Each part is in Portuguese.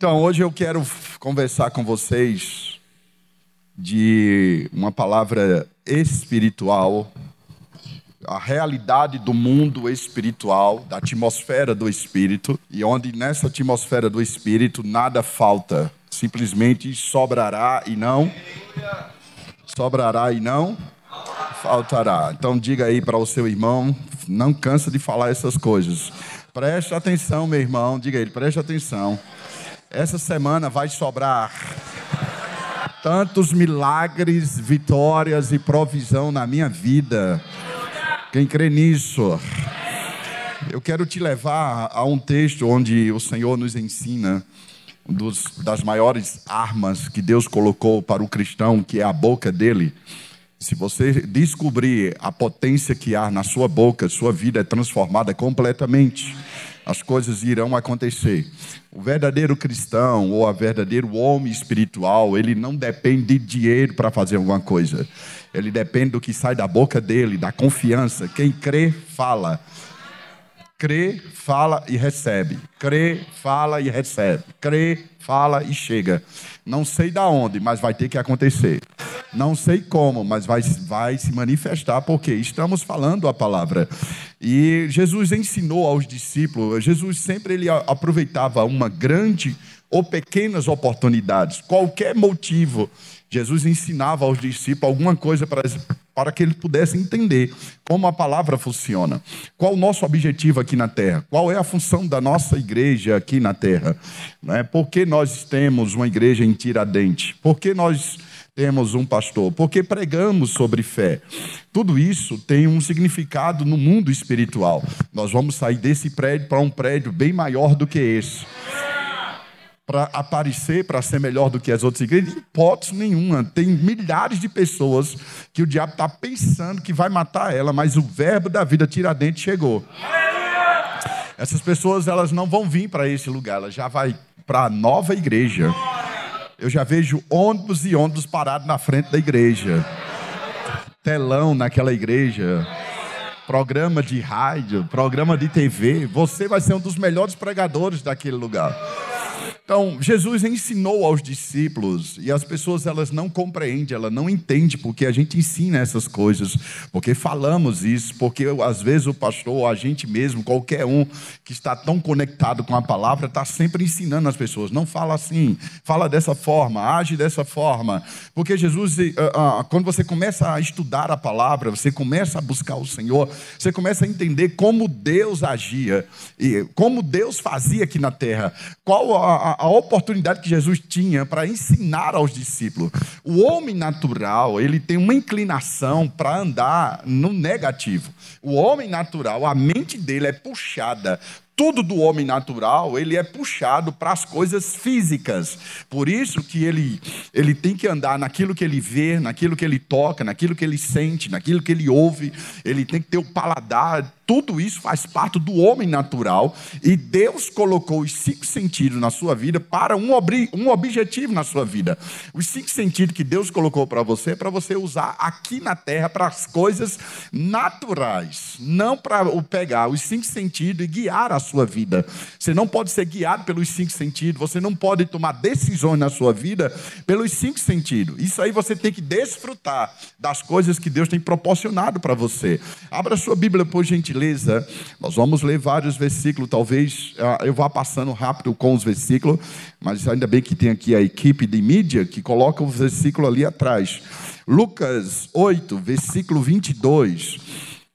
Então, hoje eu quero conversar com vocês de uma palavra espiritual, a realidade do mundo espiritual, da atmosfera do espírito, e onde nessa atmosfera do espírito nada falta, simplesmente sobrará e não sobrará e não faltará. Então diga aí para o seu irmão, não cansa de falar essas coisas. Preste atenção, meu irmão, diga ele, preste atenção. Essa semana vai sobrar tantos milagres, vitórias e provisão na minha vida. Quem crê nisso? Eu quero te levar a um texto onde o Senhor nos ensina dos, das maiores armas que Deus colocou para o cristão, que é a boca dele. Se você descobrir a potência que há na sua boca, sua vida é transformada completamente as coisas irão acontecer. O verdadeiro cristão ou a verdadeiro homem espiritual, ele não depende de dinheiro para fazer alguma coisa. Ele depende do que sai da boca dele, da confiança. Quem crê, fala. Crê, fala e recebe. Crê, fala e recebe. Crê, fala e chega. Não sei da onde, mas vai ter que acontecer. Não sei como, mas vai, vai se manifestar, porque estamos falando a palavra. E Jesus ensinou aos discípulos, Jesus sempre ele aproveitava uma grande ou pequenas oportunidades, qualquer motivo. Jesus ensinava aos discípulos alguma coisa para, para que eles pudessem entender como a palavra funciona. Qual o nosso objetivo aqui na terra? Qual é a função da nossa igreja aqui na terra? Não é? Por que nós temos uma igreja em Tiradentes? Por que nós temos um pastor? Porque pregamos sobre fé. Tudo isso tem um significado no mundo espiritual. Nós vamos sair desse prédio para um prédio bem maior do que esse. Para aparecer, para ser melhor do que as outras igrejas, hipótese nenhuma. Tem milhares de pessoas que o diabo está pensando que vai matar ela, mas o verbo da vida tiradente chegou. Essas pessoas elas não vão vir para esse lugar, elas já vai para a nova igreja. Eu já vejo ônibus e ônibus parados na frente da igreja. Telão naquela igreja. Programa de rádio, programa de TV. Você vai ser um dos melhores pregadores daquele lugar. Então, Jesus ensinou aos discípulos e as pessoas elas não compreendem, elas não entendem porque a gente ensina essas coisas, porque falamos isso, porque às vezes o pastor, a gente mesmo, qualquer um que está tão conectado com a palavra, está sempre ensinando as pessoas. Não fala assim, fala dessa forma, age dessa forma, porque Jesus, ah, ah, quando você começa a estudar a palavra, você começa a buscar o Senhor, você começa a entender como Deus agia e como Deus fazia aqui na terra, qual a a, oportunidade que Jesus tinha para ensinar aos discípulos. O homem natural, ele tem uma inclinação para andar no negativo. O homem natural, a mente dele é puxada tudo do homem natural, ele é puxado para as coisas físicas. Por isso que ele, ele tem que andar naquilo que ele vê, naquilo que ele toca, naquilo que ele sente, naquilo que ele ouve. Ele tem que ter o paladar tudo isso faz parte do homem natural e Deus colocou os cinco sentidos na sua vida para um, ob um objetivo na sua vida. Os cinco sentidos que Deus colocou para você é para você usar aqui na terra para as coisas naturais, não para pegar os cinco sentidos e guiar a sua vida. Você não pode ser guiado pelos cinco sentidos, você não pode tomar decisões na sua vida pelos cinco sentidos. Isso aí você tem que desfrutar das coisas que Deus tem proporcionado para você. Abra sua Bíblia por gentileza gentileza, nós vamos ler vários versículos, talvez ah, eu vá passando rápido com os versículos, mas ainda bem que tem aqui a equipe de mídia que coloca o versículo ali atrás. Lucas 8, versículo 22.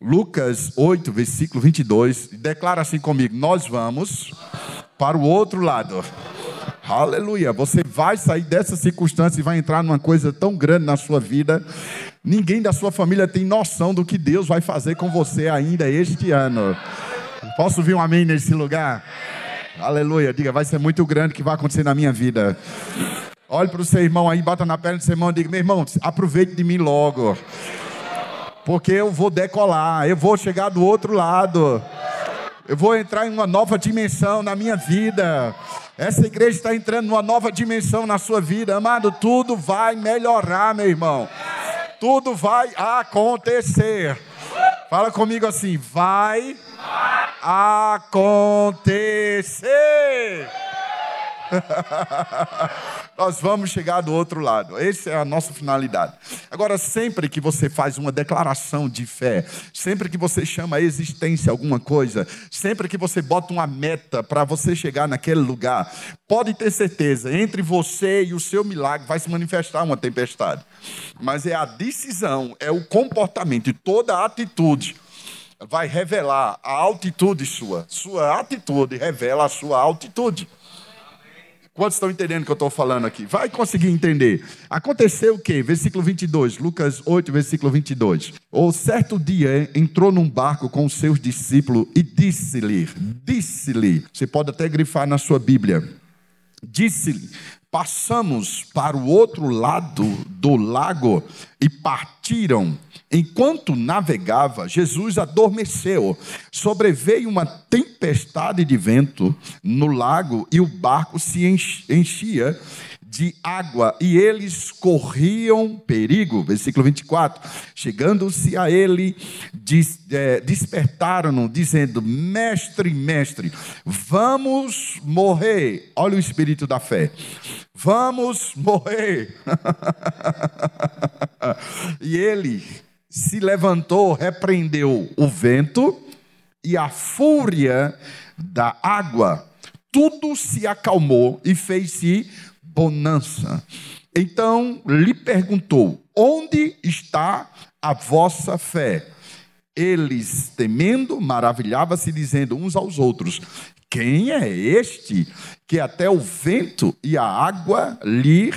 Lucas 8, versículo 22, declara assim comigo: Nós vamos para o outro lado. Aleluia. Você vai sair dessa circunstância e vai entrar numa coisa tão grande na sua vida Ninguém da sua família tem noção do que Deus vai fazer com você ainda este ano. Posso ouvir um amém nesse lugar? Aleluia. Diga, vai ser muito grande o que vai acontecer na minha vida. Olhe para o seu irmão aí, bata na perna do seu irmão e diga: meu irmão, aproveite de mim logo. Porque eu vou decolar, eu vou chegar do outro lado. Eu vou entrar em uma nova dimensão na minha vida. Essa igreja está entrando numa nova dimensão na sua vida. Amado, tudo vai melhorar, meu irmão tudo vai acontecer. Fala comigo assim: vai acontecer. Nós vamos chegar do outro lado. Essa é a nossa finalidade. Agora, sempre que você faz uma declaração de fé, sempre que você chama a existência alguma coisa, sempre que você bota uma meta para você chegar naquele lugar, pode ter certeza, entre você e o seu milagre vai se manifestar uma tempestade. Mas é a decisão, é o comportamento e toda a atitude vai revelar a altitude sua. Sua atitude revela a sua altitude. Quantos estão entendendo o que eu estou falando aqui? Vai conseguir entender. Aconteceu o quê? Versículo 22, Lucas 8, versículo 22. Ou certo dia entrou num barco com os seus discípulos e disse-lhe, disse-lhe, você pode até grifar na sua Bíblia, disse-lhe, passamos para o outro lado do lago e partiram. Enquanto navegava, Jesus adormeceu. Sobreveio uma tempestade de vento no lago e o barco se enchia de água e eles corriam perigo. Versículo 24. Chegando-se a ele, é, despertaram-no, dizendo: Mestre, mestre, vamos morrer. Olha o espírito da fé. Vamos morrer. e ele se levantou, repreendeu o vento e a fúria da água. Tudo se acalmou e fez-se bonança. Então lhe perguntou: Onde está a vossa fé? Eles, temendo, maravilhavam-se, dizendo uns aos outros: Quem é este que até o vento e a água lhe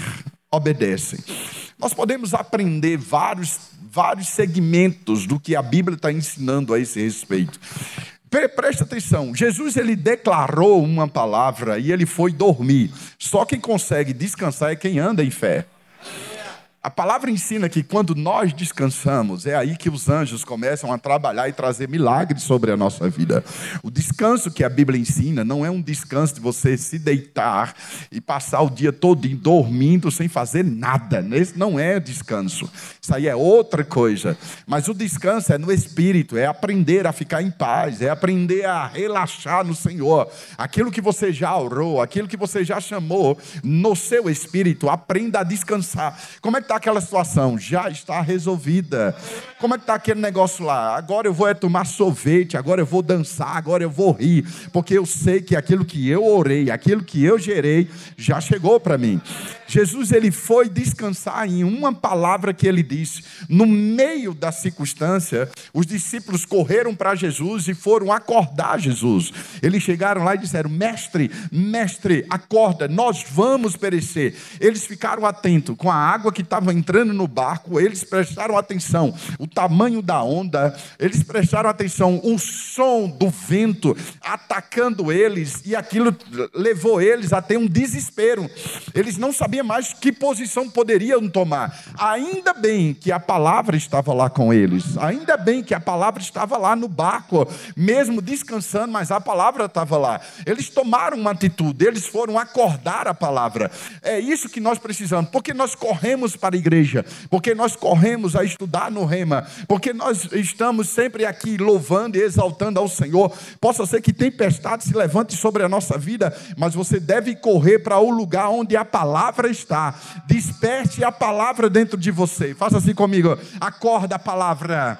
obedecem? Nós podemos aprender vários, vários segmentos do que a Bíblia está ensinando a esse respeito. Presta atenção, Jesus ele declarou uma palavra e ele foi dormir. Só quem consegue descansar é quem anda em fé. A palavra ensina que quando nós descansamos, é aí que os anjos começam a trabalhar e trazer milagres sobre a nossa vida. O descanso que a Bíblia ensina não é um descanso de você se deitar e passar o dia todo dormindo sem fazer nada. Esse não é descanso. Isso aí é outra coisa. Mas o descanso é no espírito, é aprender a ficar em paz, é aprender a relaxar no Senhor. Aquilo que você já orou, aquilo que você já chamou no seu espírito, aprenda a descansar. Como é que está aquela situação? Já está resolvida. Como é que está aquele negócio lá? Agora eu vou é tomar sorvete, agora eu vou dançar, agora eu vou rir, porque eu sei que aquilo que eu orei, aquilo que eu gerei, já chegou para mim. Jesus ele foi descansar em uma palavra que ele disse. No meio da circunstância, os discípulos correram para Jesus e foram acordar Jesus. Eles chegaram lá e disseram: Mestre, mestre, acorda, nós vamos perecer. Eles ficaram atentos com a água que estava entrando no barco, eles prestaram atenção, o tamanho da onda, eles prestaram atenção, o som do vento atacando eles, e aquilo levou eles a ter um desespero. Eles não sabiam sabia mais que posição poderiam tomar. Ainda bem que a palavra estava lá com eles. Ainda bem que a palavra estava lá no barco, mesmo descansando, mas a palavra estava lá. Eles tomaram uma atitude, eles foram acordar a palavra. É isso que nós precisamos, porque nós corremos para a igreja, porque nós corremos a estudar no rema, porque nós estamos sempre aqui louvando e exaltando ao Senhor. Possa ser que tempestade se levante sobre a nossa vida, mas você deve correr para o lugar onde a palavra está. Desperte a palavra dentro de você. Faça assim comigo. Acorda a palavra.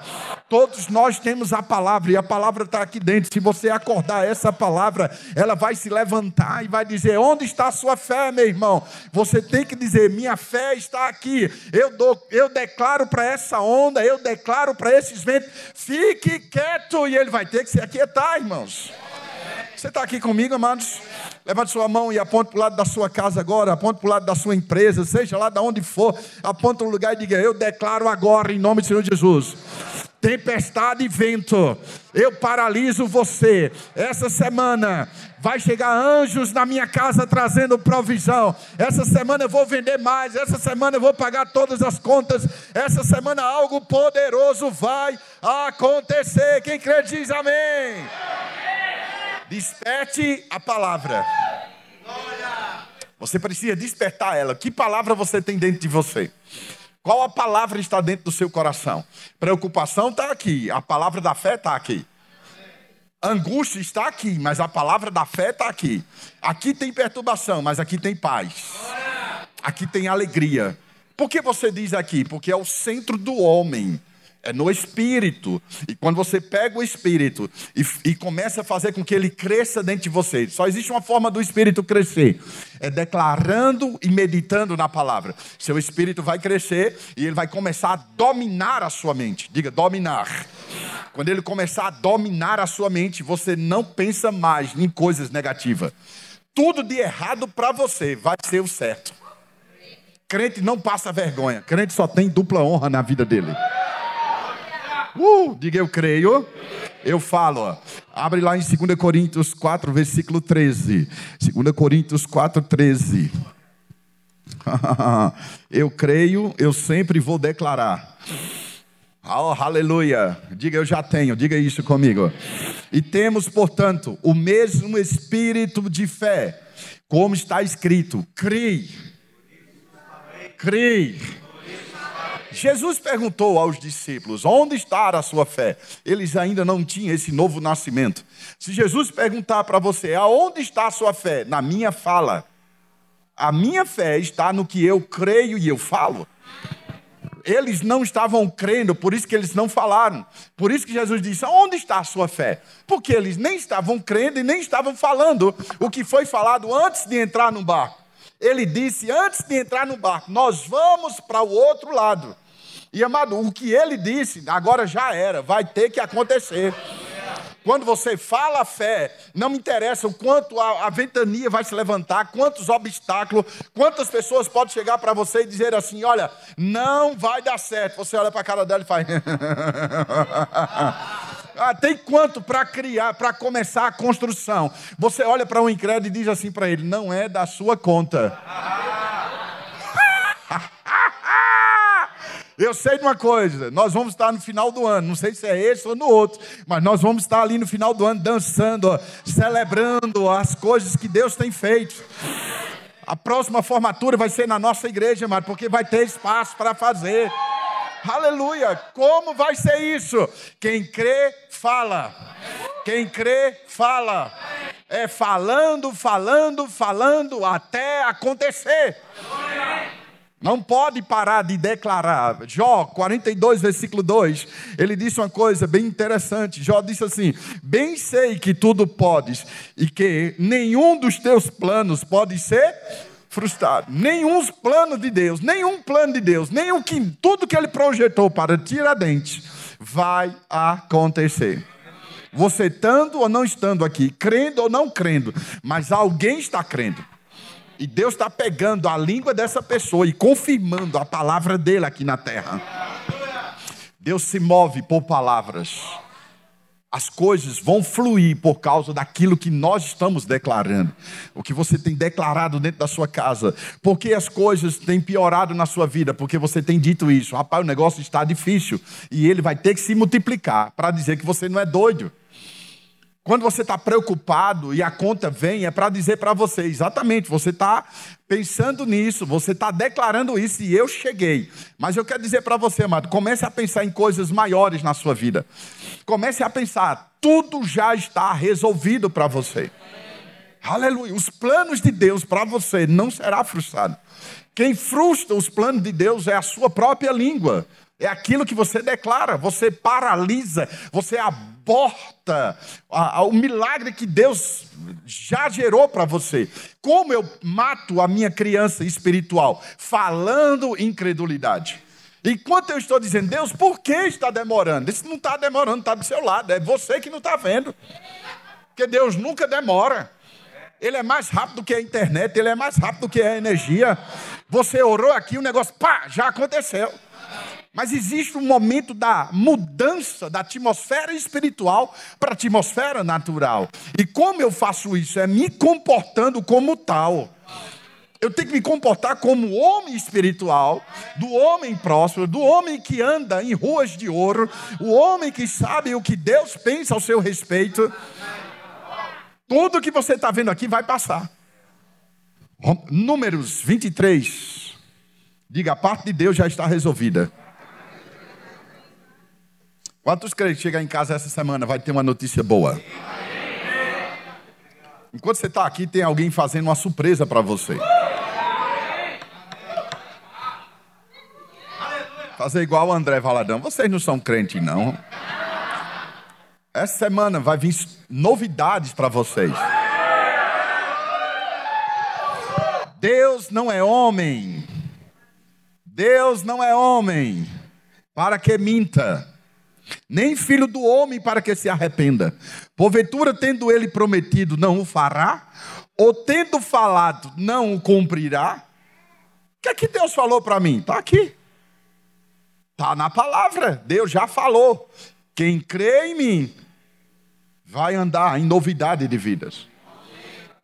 Todos nós temos a palavra e a palavra está aqui dentro. Se você acordar essa palavra, ela vai se levantar e vai dizer: Onde está a sua fé, meu irmão? Você tem que dizer: Minha fé está aqui. Eu, dou, eu declaro para essa onda, eu declaro para esses ventos: Fique quieto. E ele vai ter que se aquietar, irmãos. Você está aqui comigo, amados? Levante sua mão e aponte para o lado da sua casa agora, aponte para o lado da sua empresa, seja lá de onde for, aponte um lugar e diga: Eu declaro agora, em nome do Senhor Jesus tempestade e vento, eu paraliso você. Essa semana vai chegar anjos na minha casa trazendo provisão. Essa semana eu vou vender mais. Essa semana eu vou pagar todas as contas. Essa semana algo poderoso vai acontecer. Quem crê diz amém. Desperte a palavra. Você precisa despertar ela. Que palavra você tem dentro de você? Qual a palavra está dentro do seu coração? Preocupação está aqui. A palavra da fé está aqui. Angústia está aqui, mas a palavra da fé está aqui. Aqui tem perturbação, mas aqui tem paz. Aqui tem alegria. Por que você diz aqui? Porque é o centro do homem é no espírito. E quando você pega o espírito e, e, começa a fazer com que ele cresça dentro de você, só existe uma forma do espírito crescer: é declarando e meditando na palavra. Seu espírito vai crescer e ele vai começar a dominar a sua mente. Diga, dominar. Quando ele começar a dominar a sua mente, você não pensa mais em coisas negativas. Tudo de errado para você vai ser o certo. Crente não passa vergonha. Crente só tem dupla honra na vida dele. Uh, diga eu creio. Eu falo, abre lá em 2 Coríntios 4, versículo 13. 2 Coríntios 4, 13. eu creio, eu sempre vou declarar. Oh, aleluia. Diga eu já tenho, diga isso comigo. E temos, portanto, o mesmo espírito de fé, como está escrito: crei. Crei Jesus perguntou aos discípulos: onde está a sua fé? Eles ainda não tinham esse novo nascimento. Se Jesus perguntar para você: aonde está a sua fé? Na minha fala. A minha fé está no que eu creio e eu falo. Eles não estavam crendo, por isso que eles não falaram. Por isso que Jesus disse: Onde está a sua fé? Porque eles nem estavam crendo e nem estavam falando o que foi falado antes de entrar no barco. Ele disse antes de entrar no barco: Nós vamos para o outro lado. E amado, o que ele disse, agora já era, vai ter que acontecer. Quando você fala a fé, não me interessa o quanto a, a ventania vai se levantar, quantos obstáculos, quantas pessoas podem chegar para você e dizer assim: olha, não vai dar certo. Você olha para a cara dela e faz. ah, tem quanto para criar, para começar a construção? Você olha para um incrédulo e diz assim para ele: não é da sua conta. Eu sei de uma coisa, nós vamos estar no final do ano, não sei se é esse ou no outro, mas nós vamos estar ali no final do ano dançando, ó, celebrando as coisas que Deus tem feito. A próxima formatura vai ser na nossa igreja, mas porque vai ter espaço para fazer. Aleluia! Como vai ser isso? Quem crê, fala. Quem crê, fala. É falando, falando, falando até acontecer. Não pode parar de declarar. Jó 42, versículo 2, ele disse uma coisa bem interessante. Jó disse assim: Bem sei que tudo podes e que nenhum dos teus planos pode ser frustrado. Nenhum plano de Deus, nenhum plano de Deus, nenhum que tudo que ele projetou para Tiradentes vai acontecer. Você estando ou não estando aqui, crendo ou não crendo, mas alguém está crendo. E Deus está pegando a língua dessa pessoa e confirmando a palavra dele aqui na terra. Deus se move por palavras. As coisas vão fluir por causa daquilo que nós estamos declarando. O que você tem declarado dentro da sua casa. Porque as coisas têm piorado na sua vida? Porque você tem dito isso. Rapaz, o negócio está difícil. E ele vai ter que se multiplicar para dizer que você não é doido. Quando você está preocupado e a conta vem, é para dizer para você, exatamente, você está pensando nisso, você está declarando isso e eu cheguei. Mas eu quero dizer para você, amado, comece a pensar em coisas maiores na sua vida. Comece a pensar, tudo já está resolvido para você. Aleluia. Os planos de Deus para você não será frustrado. Quem frustra os planos de Deus é a sua própria língua. É aquilo que você declara, você paralisa, você aborta o milagre que Deus já gerou para você. Como eu mato a minha criança espiritual? Falando incredulidade. Enquanto eu estou dizendo, Deus, por que está demorando? Isso não está demorando, está do seu lado, é você que não está vendo. Porque Deus nunca demora. Ele é mais rápido que a internet, ele é mais rápido que a energia. Você orou aqui, o negócio, pá, já aconteceu. Mas existe um momento da mudança da atmosfera espiritual para a atmosfera natural. E como eu faço isso? É me comportando como tal. Eu tenho que me comportar como homem espiritual, do homem próspero, do homem que anda em ruas de ouro, o homem que sabe o que Deus pensa ao seu respeito. Tudo que você está vendo aqui vai passar. Números 23. Diga, a parte de Deus já está resolvida. Quantos crentes chegar em casa essa semana vai ter uma notícia boa? Enquanto você está aqui, tem alguém fazendo uma surpresa para você. Fazer igual o André Valadão. Vocês não são crentes, não. Essa semana vai vir novidades para vocês. Deus não é homem. Deus não é homem para que minta, nem filho do homem para que se arrependa. Porventura, tendo ele prometido, não o fará, ou tendo falado, não o cumprirá. O que é que Deus falou para mim? Está aqui. Está na palavra. Deus já falou. Quem crê em mim vai andar em novidade de vidas.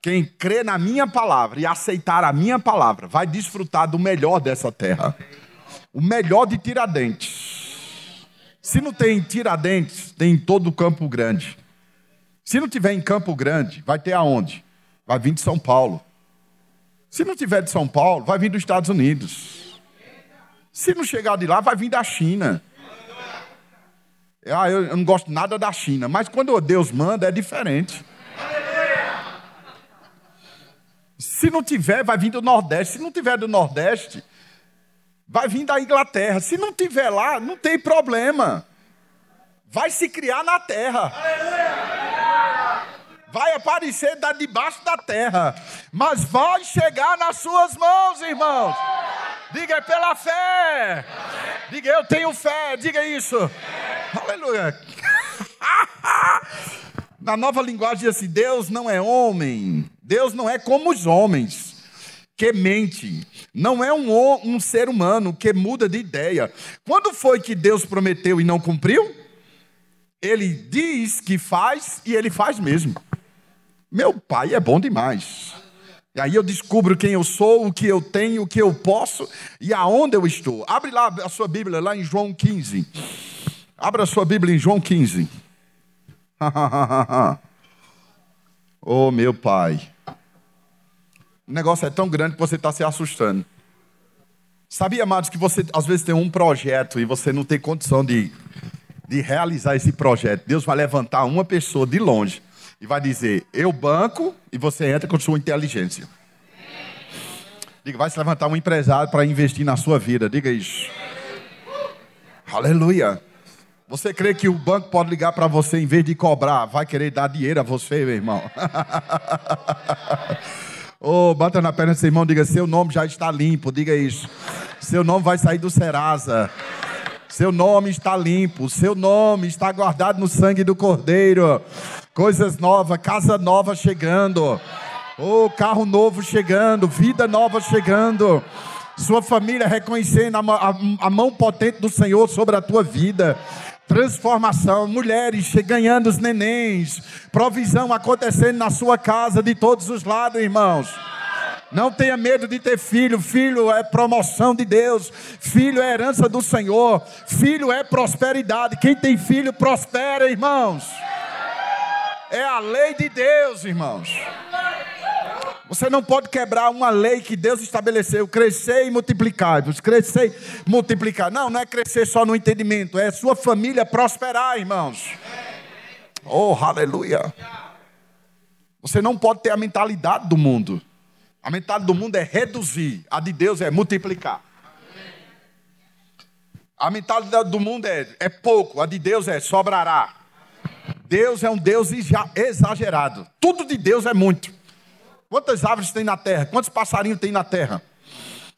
Quem crê na minha palavra e aceitar a minha palavra vai desfrutar do melhor dessa terra. O melhor de Tiradentes. Se não tem Tiradentes, tem em todo o Campo Grande. Se não tiver em Campo Grande, vai ter aonde? Vai vir de São Paulo. Se não tiver de São Paulo, vai vir dos Estados Unidos. Se não chegar de lá, vai vir da China. Ah, eu, não gosto nada da China, mas quando Deus manda é diferente. Se não tiver, vai vir do Nordeste. Se não tiver do Nordeste, vai vir da Inglaterra. Se não tiver lá, não tem problema. Vai se criar na terra. Vai aparecer da debaixo da terra, mas vai chegar nas suas mãos, irmãos. Diga é pela fé. Diga eu tenho fé. Diga isso. Aleluia. Na nova linguagem diz assim: Deus não é homem. Deus não é como os homens que mente. Não é um, um ser humano que muda de ideia. Quando foi que Deus prometeu e não cumpriu? Ele diz que faz e ele faz mesmo. Meu pai é bom demais. E aí eu descubro quem eu sou, o que eu tenho, o que eu posso e aonde eu estou. Abre lá a sua Bíblia, lá em João 15. Abra a sua Bíblia em João 15. oh, meu pai. O negócio é tão grande que você está se assustando. Sabia, amados, que você às vezes tem um projeto e você não tem condição de, de realizar esse projeto. Deus vai levantar uma pessoa de longe e vai dizer: Eu banco, e você entra com sua inteligência. Diga, vai se levantar um empresário para investir na sua vida. Diga isso. Aleluia. Você crê que o banco pode ligar para você em vez de cobrar, vai querer dar dinheiro a você, meu irmão? oh, bata na perna do seu irmão, diga: seu nome já está limpo, diga isso. Seu nome vai sair do Serasa. Seu nome está limpo, seu nome está guardado no sangue do Cordeiro. Coisas novas, casa nova chegando. Oh, carro novo chegando, vida nova chegando. Sua família reconhecendo a, a, a mão potente do Senhor sobre a tua vida transformação, mulheres ganhando os nenéns, provisão acontecendo na sua casa de todos os lados, irmãos. Não tenha medo de ter filho. Filho é promoção de Deus. Filho é herança do Senhor. Filho é prosperidade. Quem tem filho prospera, irmãos. É a lei de Deus, irmãos. Você não pode quebrar uma lei que Deus estabeleceu: crescer e multiplicar. Crescer e multiplicar. Não, não é crescer só no entendimento, é sua família prosperar, irmãos. Oh, aleluia. Você não pode ter a mentalidade do mundo. A mentalidade do mundo é reduzir, a de Deus é multiplicar. A mentalidade do mundo é, é pouco, a de Deus é sobrará. Deus é um Deus exagerado. Tudo de Deus é muito. Quantas árvores tem na terra? Quantos passarinhos tem na terra?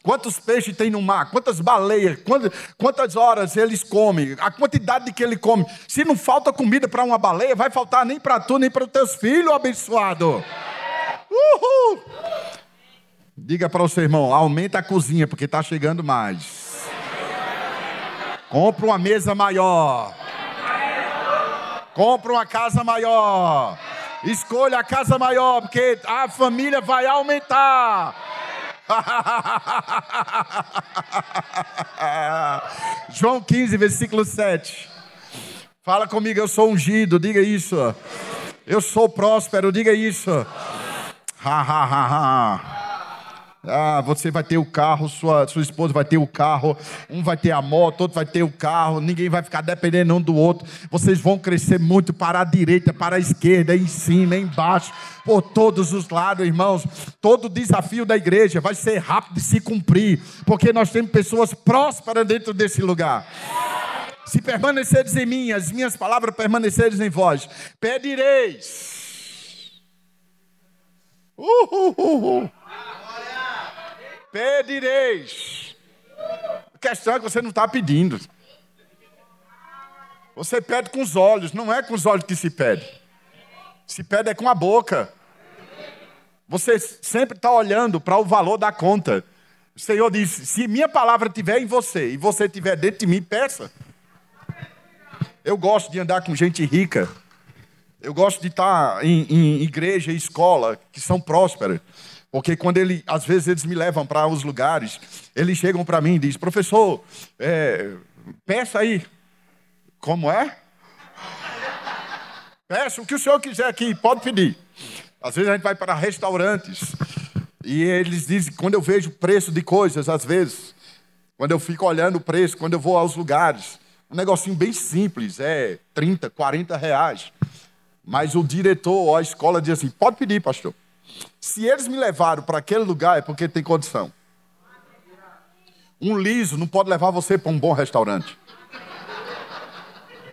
Quantos peixes tem no mar? Quantas baleias? Quantas, quantas horas eles comem? A quantidade de que ele come. Se não falta comida para uma baleia, vai faltar nem para tu, nem para os teus filhos, abençoado. Uhul! Diga para o seu irmão, aumenta a cozinha, porque está chegando mais. Compra uma mesa maior. Compra uma casa maior. Escolha a casa maior, porque a família vai aumentar. João 15, versículo 7. Fala comigo, eu sou ungido, diga isso. Eu sou próspero, diga isso. Ha, ha, ha, ha. Ah, você vai ter o carro, sua, sua esposa vai ter o carro, um vai ter a moto, outro vai ter o carro, ninguém vai ficar dependendo um do outro. Vocês vão crescer muito para a direita, para a esquerda, em cima, embaixo, por todos os lados, irmãos. Todo desafio da igreja vai ser rápido de se cumprir, porque nós temos pessoas prósperas dentro desse lugar. Se permaneceres em mim, as minhas palavras permaneceres em vós, pedireis. Uh, uh, uh, uh. Pedireis. A questão é que você não está pedindo. Você pede com os olhos, não é com os olhos que se pede. Se pede é com a boca. Você sempre está olhando para o valor da conta. O Senhor disse: se minha palavra estiver em você e você estiver dentro de mim, peça. Eu gosto de andar com gente rica. Eu gosto de estar em, em igreja e escola que são prósperas. Porque quando ele, às vezes eles me levam para os lugares, eles chegam para mim e dizem, professor, é, peça aí. Como é? Peça o que o senhor quiser aqui, pode pedir. Às vezes a gente vai para restaurantes e eles dizem, quando eu vejo o preço de coisas, às vezes, quando eu fico olhando o preço, quando eu vou aos lugares, um negocinho bem simples, é 30, 40 reais. Mas o diretor ou a escola diz assim: pode pedir, pastor. Se eles me levaram para aquele lugar é porque tem condição. Um liso não pode levar você para um bom restaurante.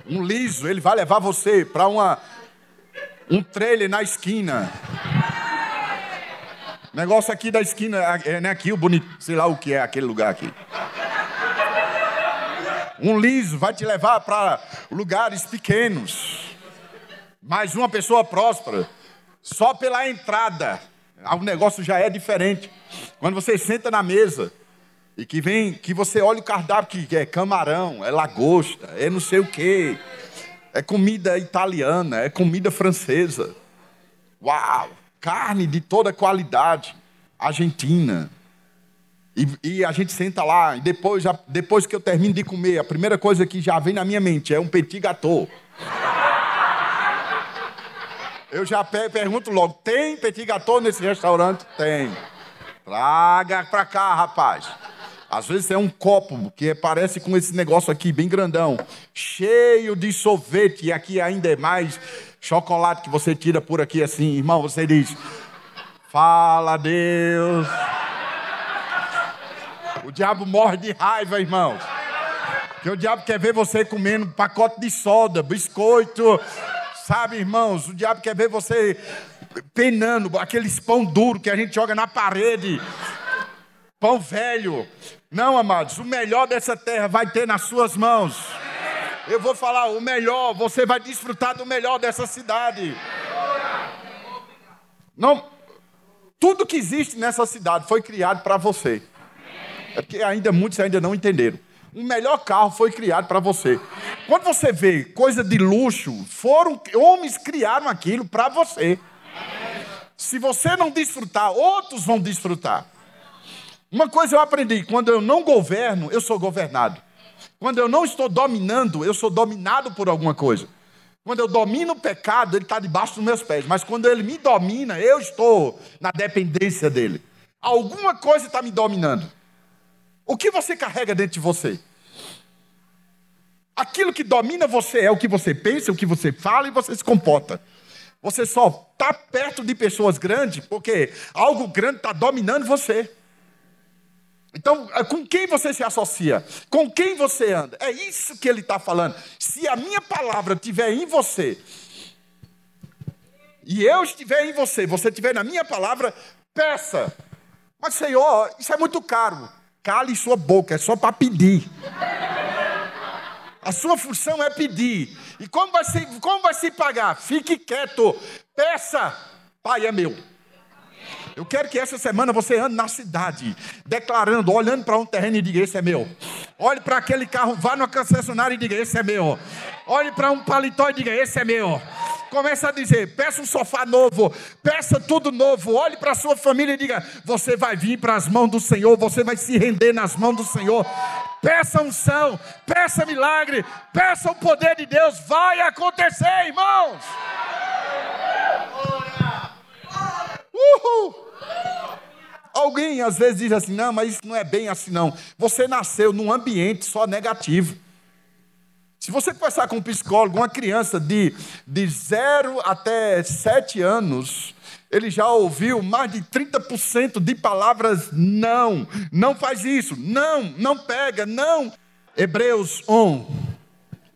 Um liso, ele vai levar você para uma um trailer na esquina. Negócio aqui da esquina, é né, aqui o bonito, sei lá o que é aquele lugar aqui. Um liso vai te levar para lugares pequenos. Mas uma pessoa próspera só pela entrada, o negócio já é diferente. Quando você senta na mesa e que vem, que você olha o cardápio que é camarão, é lagosta, é não sei o quê, é comida italiana, é comida francesa. Uau! Carne de toda qualidade, argentina. E, e, a gente senta lá, e depois, depois que eu termino de comer, a primeira coisa que já vem na minha mente é um petit gâteau. Eu já pergunto logo: tem petit gâteau nesse restaurante? Tem. Traga pra cá, rapaz. Às vezes é um copo que parece com esse negócio aqui, bem grandão, cheio de sorvete, e aqui ainda é mais chocolate que você tira por aqui assim, irmão. Você diz: Fala, Deus. O diabo morre de raiva, irmãos. Que o diabo quer ver você comendo pacote de soda, biscoito, Sabe, irmãos, o diabo quer ver você penando aqueles pão duro que a gente joga na parede. Pão velho. Não, amados, o melhor dessa terra vai ter nas suas mãos. Eu vou falar o melhor, você vai desfrutar do melhor dessa cidade. Não, tudo que existe nessa cidade foi criado para você. É porque ainda muitos ainda não entenderam. O melhor carro foi criado para você. Quando você vê coisa de luxo, foram homens criaram aquilo para você. Se você não desfrutar, outros vão desfrutar. Uma coisa eu aprendi: quando eu não governo, eu sou governado. Quando eu não estou dominando, eu sou dominado por alguma coisa. Quando eu domino o pecado, ele está debaixo dos meus pés. Mas quando ele me domina, eu estou na dependência dele. Alguma coisa está me dominando. O que você carrega dentro de você? Aquilo que domina você é o que você pensa, o que você fala e você se comporta. Você só está perto de pessoas grandes porque algo grande está dominando você. Então, é, com quem você se associa? Com quem você anda? É isso que ele está falando. Se a minha palavra estiver em você, e eu estiver em você, você estiver na minha palavra, peça. Mas, Senhor, isso é muito caro. Cale sua boca, é só para pedir. A sua função é pedir. E como vai, se, como vai se pagar? Fique quieto. Peça. Pai é meu. Eu quero que essa semana você ande na cidade, declarando, olhando para um terreno e diga: Esse é meu. Olhe para aquele carro, vá no concessionário e diga: Esse é meu. Olhe para um paletó e diga: Esse é meu. Começa a dizer: peça um sofá novo, peça tudo novo. Olhe para a sua família e diga: Você vai vir para as mãos do Senhor, você vai se render nas mãos do Senhor. Peça unção, peça milagre, peça o poder de Deus. Vai acontecer, irmãos. Uhul. Alguém às vezes diz assim: não, mas isso não é bem assim, não. Você nasceu num ambiente só negativo. Se você conversar com um psicólogo, uma criança de, de 0 até 7 anos, ele já ouviu mais de 30% de palavras não. Não faz isso, não, não pega, não. Hebreus 1,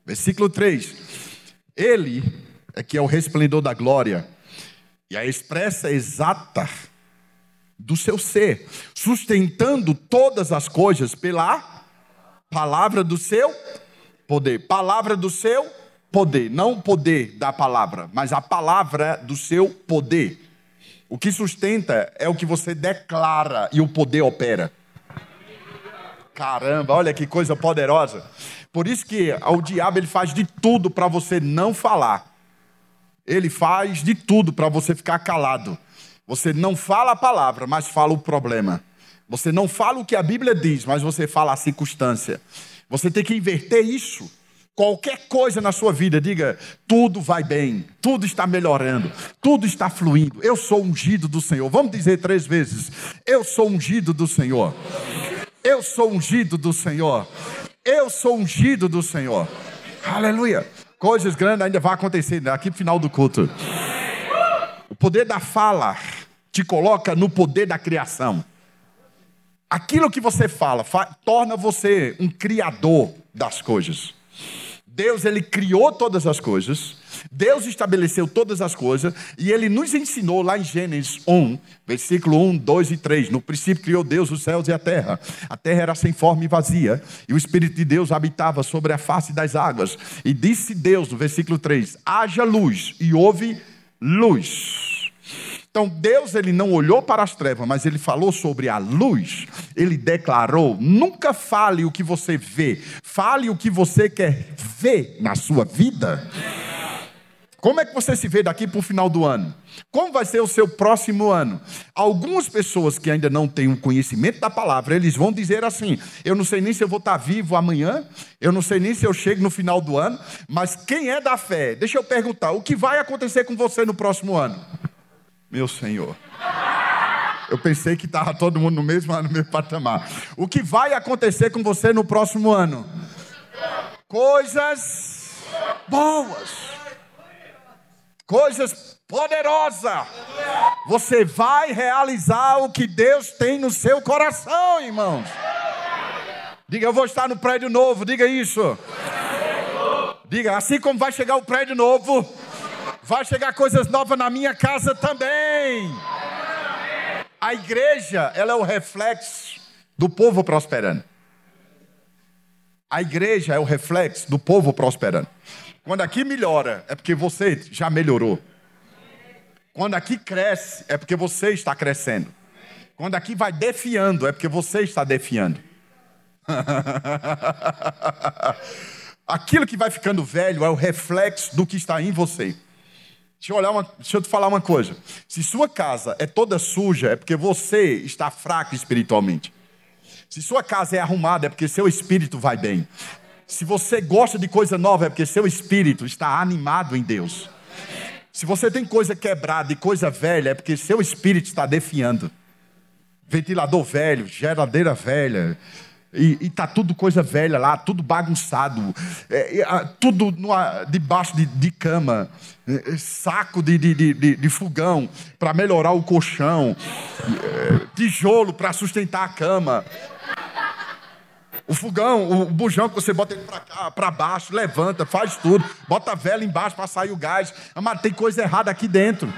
versículo 3. Ele é que é o resplendor da glória e a expressa exata do seu ser, sustentando todas as coisas pela palavra do seu poder. Palavra do seu poder, não o poder da palavra, mas a palavra do seu poder. O que sustenta é o que você declara e o poder opera. Caramba, olha que coisa poderosa. Por isso que o diabo ele faz de tudo para você não falar. Ele faz de tudo para você ficar calado. Você não fala a palavra, mas fala o problema. Você não fala o que a Bíblia diz, mas você fala a circunstância. Você tem que inverter isso. Qualquer coisa na sua vida, diga: tudo vai bem, tudo está melhorando, tudo está fluindo. Eu sou ungido do Senhor. Vamos dizer três vezes: Eu sou ungido do Senhor. Eu sou ungido do Senhor. Eu sou ungido do Senhor. Aleluia. Coisas grandes ainda vão acontecer né? aqui no final do culto. O poder da fala te coloca no poder da criação. Aquilo que você fala torna você um criador das coisas. Deus ele criou todas as coisas, Deus estabeleceu todas as coisas e ele nos ensinou lá em Gênesis 1, versículo 1, 2 e 3. No princípio criou Deus os céus e a terra. A terra era sem forma e vazia, e o Espírito de Deus habitava sobre a face das águas. E disse Deus, no versículo 3: haja luz, e houve luz. Então Deus ele não olhou para as trevas, mas ele falou sobre a luz. Ele declarou: nunca fale o que você vê, fale o que você quer ver na sua vida. Como é que você se vê daqui para o final do ano? Como vai ser o seu próximo ano? Algumas pessoas que ainda não têm um conhecimento da palavra, eles vão dizer assim: eu não sei nem se eu vou estar vivo amanhã, eu não sei nem se eu chego no final do ano, mas quem é da fé, deixa eu perguntar: o que vai acontecer com você no próximo ano? Meu Senhor. Eu pensei que estava todo mundo no mesmo, no mesmo patamar. O que vai acontecer com você no próximo ano? Coisas boas. Coisas poderosas. Você vai realizar o que Deus tem no seu coração, irmãos. Diga, eu vou estar no prédio novo. Diga isso. Diga, assim como vai chegar o prédio novo Vai chegar coisas novas na minha casa também. A igreja, ela é o reflexo do povo prosperando. A igreja é o reflexo do povo prosperando. Quando aqui melhora, é porque você já melhorou. Quando aqui cresce, é porque você está crescendo. Quando aqui vai defiando, é porque você está defiando. Aquilo que vai ficando velho é o reflexo do que está em você. Deixa eu, olhar uma, deixa eu te falar uma coisa. Se sua casa é toda suja, é porque você está fraco espiritualmente. Se sua casa é arrumada, é porque seu espírito vai bem. Se você gosta de coisa nova, é porque seu espírito está animado em Deus. Se você tem coisa quebrada e coisa velha, é porque seu espírito está defiando. Ventilador velho, geladeira velha, e, e tá tudo coisa velha lá, tudo bagunçado, é, é, tudo debaixo de, de cama, é, é, saco de, de, de, de fogão para melhorar o colchão, é, tijolo para sustentar a cama. O fogão, o bujão que você bota ele para cá, baixo, levanta, faz tudo, bota a vela embaixo para sair o gás. Mas tem coisa errada aqui dentro.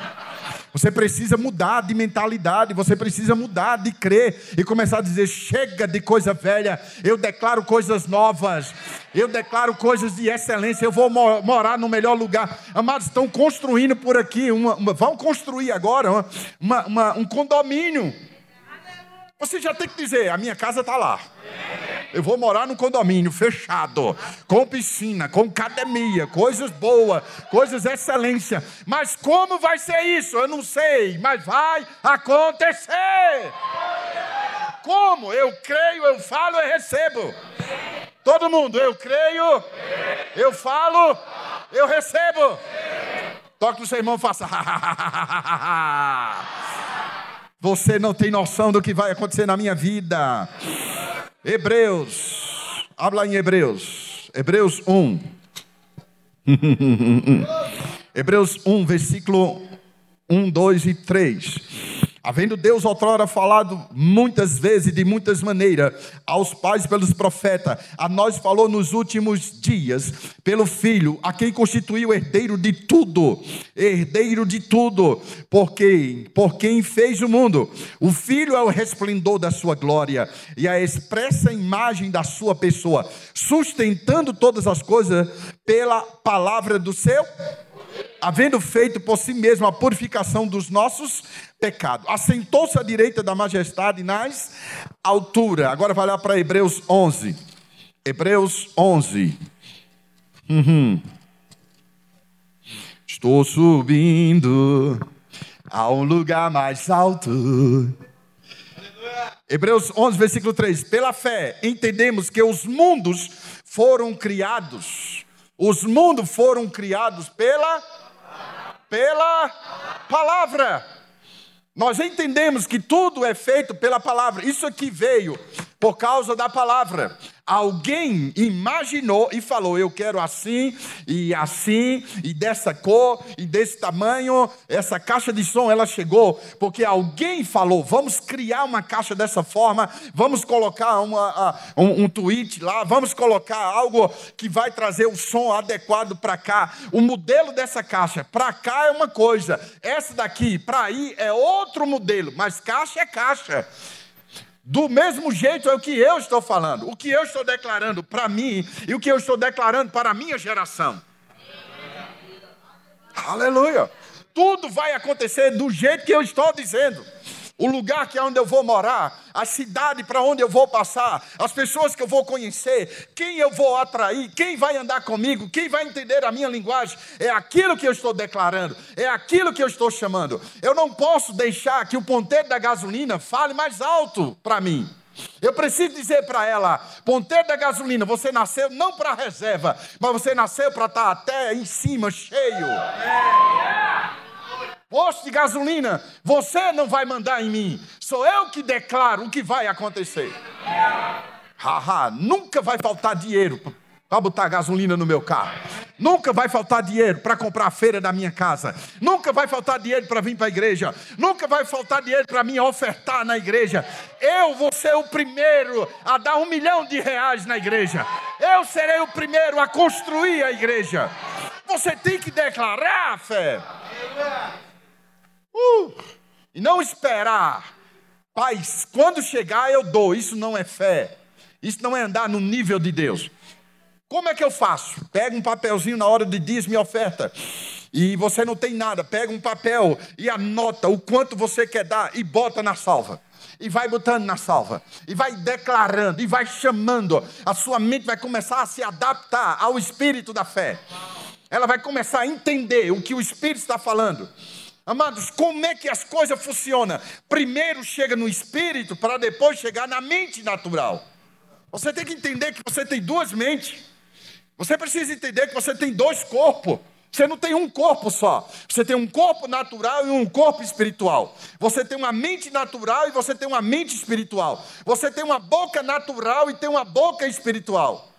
Você precisa mudar de mentalidade, você precisa mudar de crer e começar a dizer: chega de coisa velha, eu declaro coisas novas, eu declaro coisas de excelência, eu vou morar no melhor lugar. Amados, estão construindo por aqui, uma, uma, vão construir agora uma, uma, um condomínio. Você já tem que dizer: a minha casa está lá. Eu vou morar num condomínio fechado, com piscina, com academia, coisas boas, coisas excelência. Mas como vai ser isso? Eu não sei, mas vai acontecer. Como? Eu creio, eu falo, eu recebo. Todo mundo, eu creio, eu falo, eu recebo. Toque no seu irmão e faça. Você não tem noção do que vai acontecer na minha vida. Hebreus, habla em Hebreus, Hebreus 1. Hebreus 1, versículo 1, 2 e 3. Havendo Deus outrora falado muitas vezes, de muitas maneiras, aos pais pelos profetas, a nós falou nos últimos dias, pelo Filho, a quem constituiu herdeiro de tudo, herdeiro de tudo, por quem, por quem fez o mundo. O Filho é o resplendor da sua glória e a expressa imagem da sua pessoa, sustentando todas as coisas pela palavra do seu havendo feito por si mesmo a purificação dos nossos pecados. Assentou-se à direita da majestade nas alturas. Agora vai lá para Hebreus 11. Hebreus 11. Uhum. Estou subindo a um lugar mais alto. Hebreus 11, versículo 3. Pela fé, entendemos que os mundos foram criados. Os mundos foram criados pela pela palavra. Nós entendemos que tudo é feito pela palavra. Isso aqui veio por causa da palavra. Alguém imaginou e falou: Eu quero assim, e assim, e dessa cor, e desse tamanho. Essa caixa de som ela chegou porque alguém falou: Vamos criar uma caixa dessa forma, vamos colocar uma, um, um tweet lá, vamos colocar algo que vai trazer o som adequado para cá. O modelo dessa caixa, para cá é uma coisa, essa daqui, para aí é outro modelo, mas caixa é caixa. Do mesmo jeito é o que eu estou falando, o que eu estou declarando para mim e o que eu estou declarando para a minha geração. Aleluia. Tudo vai acontecer do jeito que eu estou dizendo o lugar que é onde eu vou morar, a cidade para onde eu vou passar, as pessoas que eu vou conhecer, quem eu vou atrair, quem vai andar comigo, quem vai entender a minha linguagem, é aquilo que eu estou declarando, é aquilo que eu estou chamando. Eu não posso deixar que o ponteiro da gasolina fale mais alto para mim. Eu preciso dizer para ela, ponteiro da gasolina, você nasceu não para reserva, mas você nasceu para estar até em cima, cheio. Posto de gasolina, você não vai mandar em mim. Sou eu que declaro o que vai acontecer. Haha, nunca vai faltar dinheiro para botar gasolina no meu carro. Nunca vai faltar dinheiro para comprar a feira da minha casa. Nunca vai faltar dinheiro para vir para a igreja. Nunca vai faltar dinheiro para mim ofertar na igreja. Eu vou ser o primeiro a dar um milhão de reais na igreja. Eu serei o primeiro a construir a igreja. Você tem que declarar a fé. Uh, e não esperar. Pai, quando chegar eu dou. Isso não é fé. Isso não é andar no nível de Deus. Como é que eu faço? Pega um papelzinho na hora de diz minha oferta. E você não tem nada, pega um papel e anota o quanto você quer dar e bota na salva. E vai botando na salva, e vai declarando, e vai chamando. A sua mente vai começar a se adaptar ao espírito da fé. Ela vai começar a entender o que o espírito está falando. Amados, como é que as coisas funcionam? Primeiro chega no espírito para depois chegar na mente natural. Você tem que entender que você tem duas mentes. Você precisa entender que você tem dois corpos. Você não tem um corpo só. Você tem um corpo natural e um corpo espiritual. Você tem uma mente natural e você tem uma mente espiritual. Você tem uma boca natural e tem uma boca espiritual.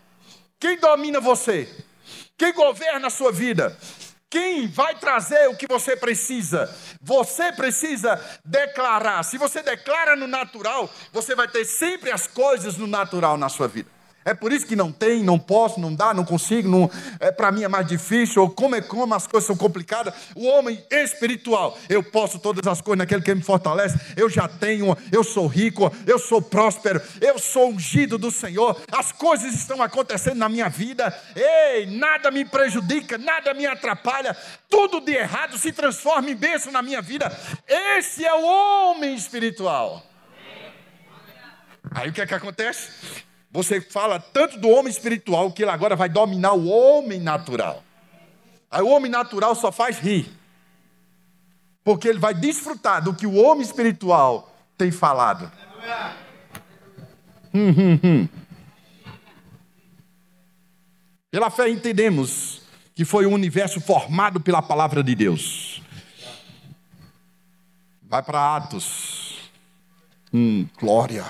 Quem domina você? Quem governa a sua vida? Quem vai trazer o que você precisa? Você precisa declarar. Se você declara no natural, você vai ter sempre as coisas no natural na sua vida. É por isso que não tem, não posso, não dá, não consigo, não, é, para mim é mais difícil, ou como é como as coisas são complicadas. O homem espiritual, eu posso todas as coisas naquele que me fortalece, eu já tenho, eu sou rico, eu sou próspero, eu sou ungido do Senhor, as coisas estão acontecendo na minha vida, ei, nada me prejudica, nada me atrapalha, tudo de errado se transforma em bênção na minha vida. Esse é o homem espiritual. Aí o que é que acontece? Você fala tanto do homem espiritual que ele agora vai dominar o homem natural. Aí o homem natural só faz rir. Porque ele vai desfrutar do que o homem espiritual tem falado. Hum, hum, hum. Pela fé entendemos que foi o um universo formado pela palavra de Deus. Vai para Atos. Hum, glória.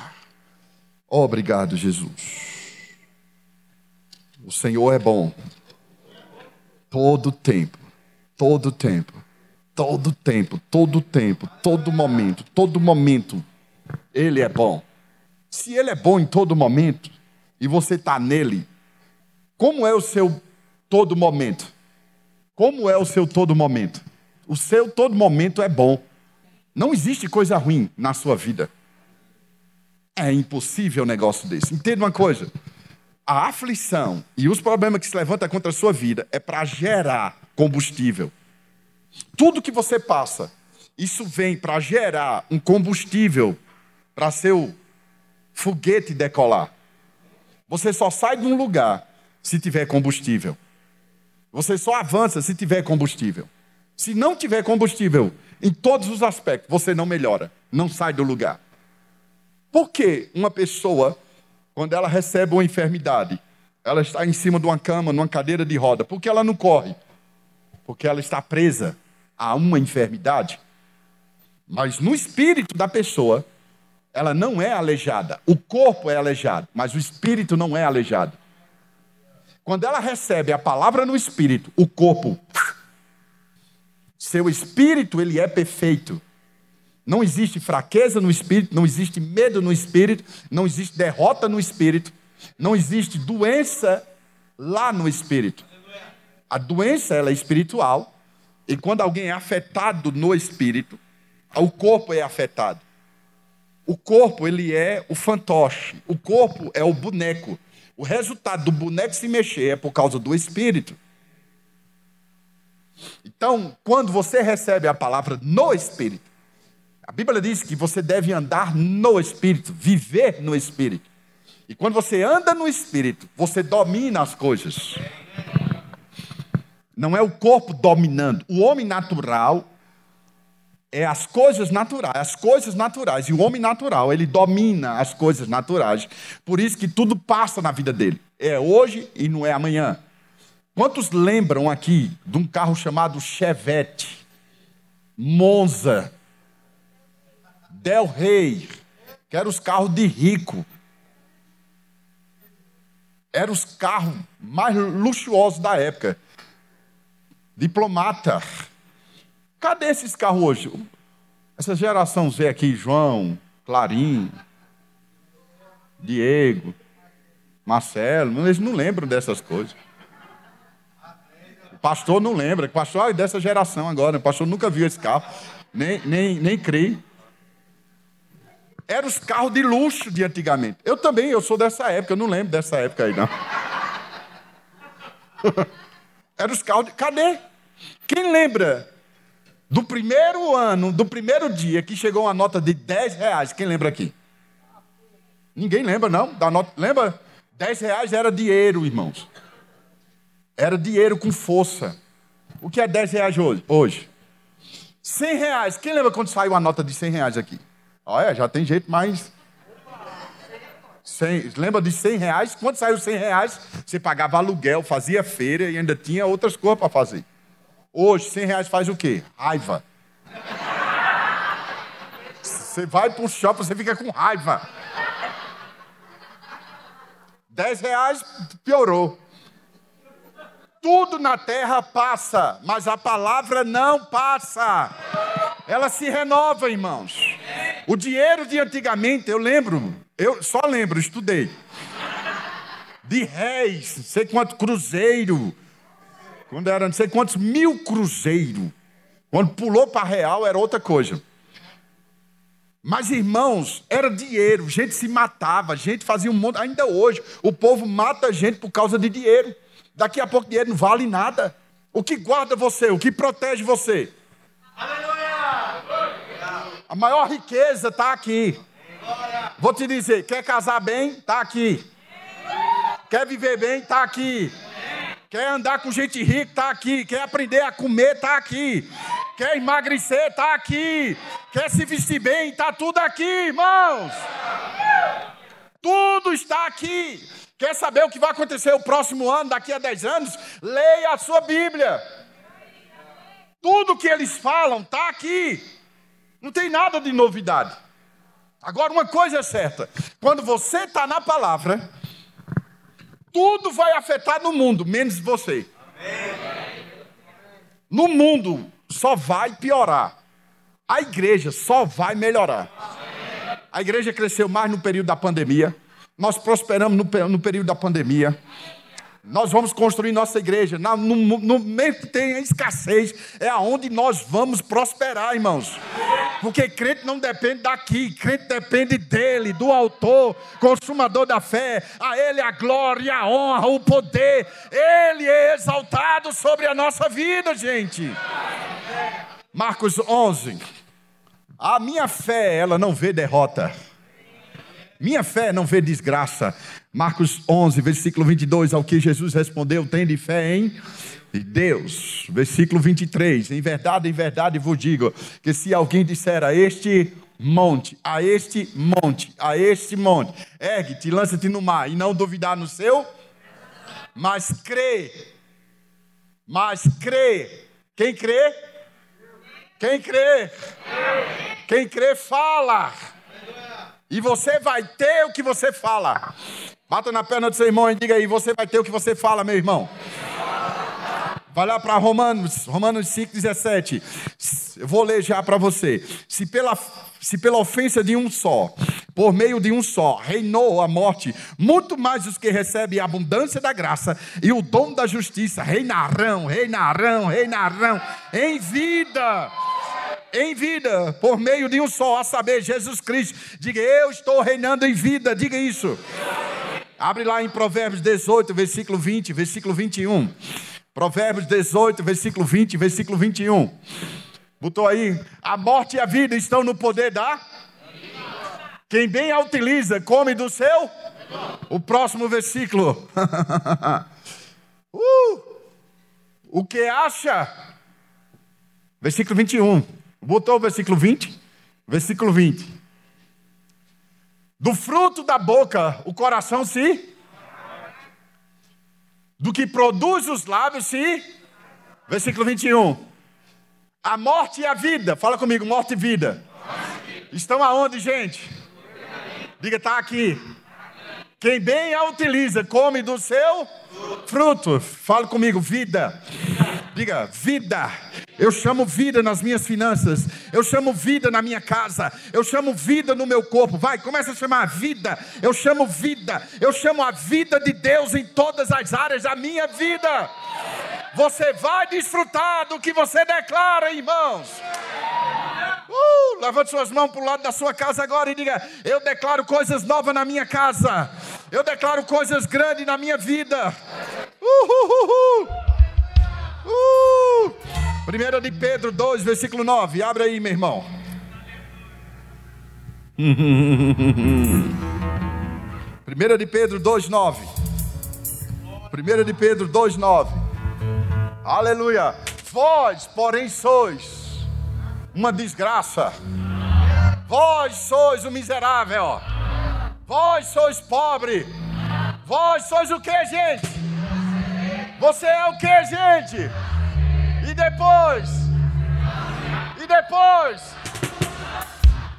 Obrigado, Jesus. O Senhor é bom. Todo tempo, todo tempo, todo tempo, todo tempo, todo momento, todo momento, Ele é bom. Se Ele é bom em todo momento e você está nele, como é o seu todo momento? Como é o seu todo momento? O seu todo momento é bom. Não existe coisa ruim na sua vida. É impossível um negócio desse. Entenda uma coisa: a aflição e os problemas que se levantam contra a sua vida é para gerar combustível. Tudo que você passa, isso vem para gerar um combustível para seu foguete decolar. Você só sai de um lugar se tiver combustível. Você só avança se tiver combustível. Se não tiver combustível em todos os aspectos, você não melhora, não sai do lugar. Por que uma pessoa, quando ela recebe uma enfermidade, ela está em cima de uma cama, numa cadeira de roda? Por que ela não corre? Porque ela está presa a uma enfermidade. Mas no espírito da pessoa, ela não é aleijada. O corpo é aleijado, mas o espírito não é aleijado. Quando ela recebe a palavra no espírito, o corpo, seu espírito, ele é perfeito. Não existe fraqueza no espírito, não existe medo no espírito, não existe derrota no espírito, não existe doença lá no espírito. A doença ela é espiritual, e quando alguém é afetado no espírito, o corpo é afetado. O corpo ele é o fantoche, o corpo é o boneco. O resultado do boneco se mexer é por causa do espírito. Então, quando você recebe a palavra no espírito, a Bíblia diz que você deve andar no Espírito, viver no Espírito. E quando você anda no Espírito, você domina as coisas. Não é o corpo dominando. O homem natural é as coisas naturais, as coisas naturais. E o homem natural, ele domina as coisas naturais. Por isso que tudo passa na vida dele. É hoje e não é amanhã. Quantos lembram aqui de um carro chamado Chevette, Monza, Del Rey, que eram os carros de rico. Eram os carros mais luxuosos da época. Diplomata. Cadê esses carros hoje? Essa geração Z aqui, João, Clarim, Diego, Marcelo, eles não lembram dessas coisas. O pastor não lembra, o pastor é dessa geração agora, o pastor nunca viu esse carro, nem, nem, nem crê eram os carros de luxo de antigamente. Eu também, eu sou dessa época, eu não lembro dessa época aí, não. eram os carros de. Cadê? Quem lembra do primeiro ano, do primeiro dia que chegou uma nota de 10 reais? Quem lembra aqui? Ninguém lembra, não? Da nota, lembra? 10 reais era dinheiro, irmãos. Era dinheiro com força. O que é 10 reais hoje? Hoje. 100 reais. Quem lembra quando saiu a nota de 100 reais aqui? Olha, já tem jeito mais. 100, lembra de 100 reais? Quando saiu 100 reais, você pagava aluguel, fazia feira e ainda tinha outras coisas para fazer. Hoje, 100 reais faz o quê? Raiva. Você vai para o shopping, você fica com raiva. 10 reais piorou. Tudo na terra passa, mas a palavra não passa. Ela se renova, irmãos. O dinheiro de antigamente, eu lembro, eu só lembro, estudei. De réis, sei quanto cruzeiro. Quando era não sei quantos mil cruzeiro. Quando pulou para real era outra coisa. Mas, irmãos, era dinheiro, gente se matava, gente fazia um monte. Ainda hoje, o povo mata gente por causa de dinheiro. Daqui a pouco, dinheiro não vale nada. O que guarda você, o que protege você? Aleluia! A maior riqueza está aqui. Vou te dizer: quer casar bem? Está aqui. Quer viver bem? Está aqui. Quer andar com gente rica? Está aqui. Quer aprender a comer? Está aqui. Quer emagrecer? Está aqui. Quer se vestir bem? Está tudo aqui, irmãos. Tudo está aqui. Quer saber o que vai acontecer o próximo ano, daqui a 10 anos? Leia a sua Bíblia. Tudo que eles falam está aqui. Não tem nada de novidade. Agora, uma coisa é certa: quando você está na palavra, tudo vai afetar no mundo, menos você. No mundo só vai piorar. A igreja só vai melhorar. A igreja cresceu mais no período da pandemia. Nós prosperamos no, no período da pandemia. Nós vamos construir nossa igreja. No, no, no momento que tem a escassez, é aonde nós vamos prosperar, irmãos. Porque crente não depende daqui, crente depende dele, do autor, consumador da fé. A ele a glória, a honra, o poder. Ele é exaltado sobre a nossa vida, gente. Marcos 11. A minha fé, ela não vê derrota. Minha fé não vê desgraça. Marcos 11, versículo 22, ao que Jesus respondeu: Tende fé em Deus. Versículo 23, em verdade, em verdade vos digo, que se alguém disser a este monte, a este monte, a este monte, ergue-te, lança-te no mar, e não duvidar no seu, mas crê, mas crê, quem crê? Quem crê? Quem crê fala. E você vai ter o que você fala. Bata na perna do seu irmão e diga aí: você vai ter o que você fala, meu irmão. Vai lá para Romanos, Romanos 5,17. Eu vou ler já para você. Se pela, se pela ofensa de um só, por meio de um só, reinou a morte, muito mais os que recebem a abundância da graça e o dom da justiça reinarão, reinarão, reinarão em vida em vida, por meio de um só, a saber, Jesus Cristo. Diga, eu estou reinando em vida, diga isso. Abre lá em Provérbios 18, versículo 20, versículo 21. Provérbios 18, versículo 20, versículo 21. Botou aí, a morte e a vida estão no poder da. Quem bem a utiliza, come do seu. O próximo versículo. uh, o que acha? Versículo 21. Botou o versículo 20? Versículo 20. Do fruto da boca o coração se. Do que produz os lábios se. Versículo 21. A morte e a vida. Fala comigo, morte e vida. Estão aonde, gente? Diga, está aqui. Quem bem a utiliza, come do seu fruto. Fala comigo, vida. Diga, vida. Eu chamo vida nas minhas finanças. Eu chamo vida na minha casa. Eu chamo vida no meu corpo. Vai, começa a chamar vida. Eu chamo vida. Eu chamo a vida de Deus em todas as áreas da minha vida. Você vai desfrutar do que você declara, irmãos. Uh, levante suas mãos para o lado da sua casa agora e diga: Eu declaro coisas novas na minha casa. Eu declaro coisas grandes na minha vida. Uh, uh, uh, Uh! 1 de Pedro 2, versículo 9. Abre aí, meu irmão. 1 de Pedro 2, 9. 1 de Pedro 2, 9. Aleluia. Vós, porém, sois uma desgraça. Vós sois o miserável. Vós sois pobre. Vós sois o que, gente? Você é o que, gente? E depois? E depois?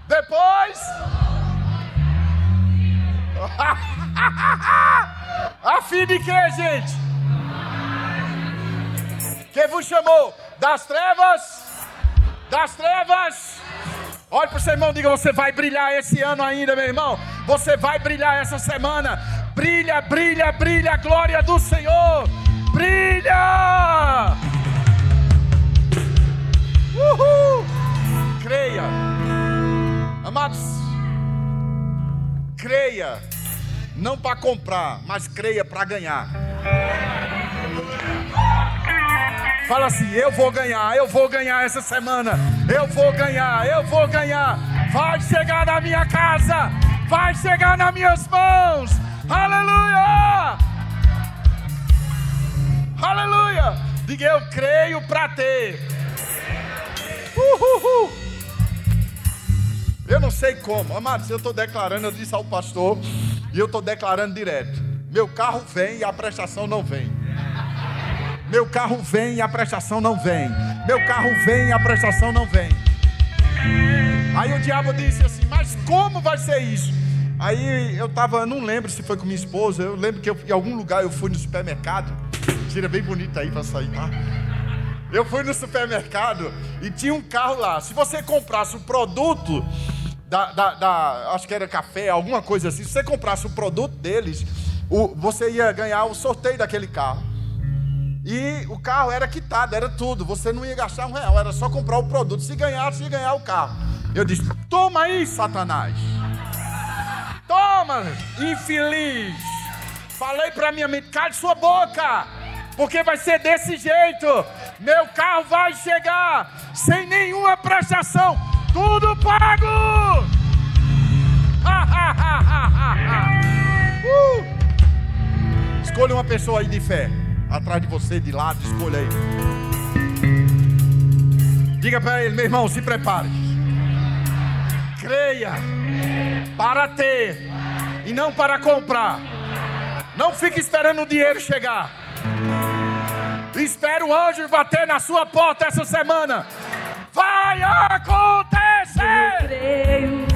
Depois? A fim de que, gente? Quem vos chamou? Das trevas? Das trevas? Olhe para o seu irmão diga: Você vai brilhar esse ano ainda, meu irmão. Você vai brilhar essa semana. Brilha, brilha, brilha glória do Senhor brilha! Uhul! Creia, amados, creia, não para comprar, mas creia para ganhar. Fala assim: eu vou ganhar, eu vou ganhar essa semana, eu vou ganhar, eu vou ganhar. Vai chegar na minha casa, vai chegar nas minhas mãos. Aleluia! Aleluia! Diga eu creio para ter. Eu não sei como, amados, eu estou declarando, eu disse ao pastor, e eu estou declarando direto: meu carro vem e a prestação não vem. Meu carro vem e a prestação não vem. Meu carro vem e a prestação não vem. Aí o diabo disse assim: Mas como vai ser isso? Aí eu tava, não lembro se foi com minha esposa, eu lembro que eu, em algum lugar eu fui no supermercado. Tira bem bonita aí para sair, tá? Eu fui no supermercado e tinha um carro lá. Se você comprasse o produto da, da, da, acho que era café, alguma coisa assim, se você comprasse o produto deles, o, você ia ganhar o sorteio daquele carro. E o carro era quitado, era tudo. Você não ia gastar um real, era só comprar o produto. Se ganhasse, ia ganhar o carro. Eu disse: Toma aí, Satanás. Toma, infeliz. Falei para minha mente: cale sua boca, porque vai ser desse jeito. Meu carro vai chegar sem nenhuma prestação, tudo pago. uh! Escolha uma pessoa aí de fé, atrás de você, de lado, escolha aí. Diga para ele, meu irmão, se prepare. Creia para ter e não para comprar. Não fique esperando o dinheiro chegar. Espera o anjo bater na sua porta essa semana. Vai acontecer! Eu creio.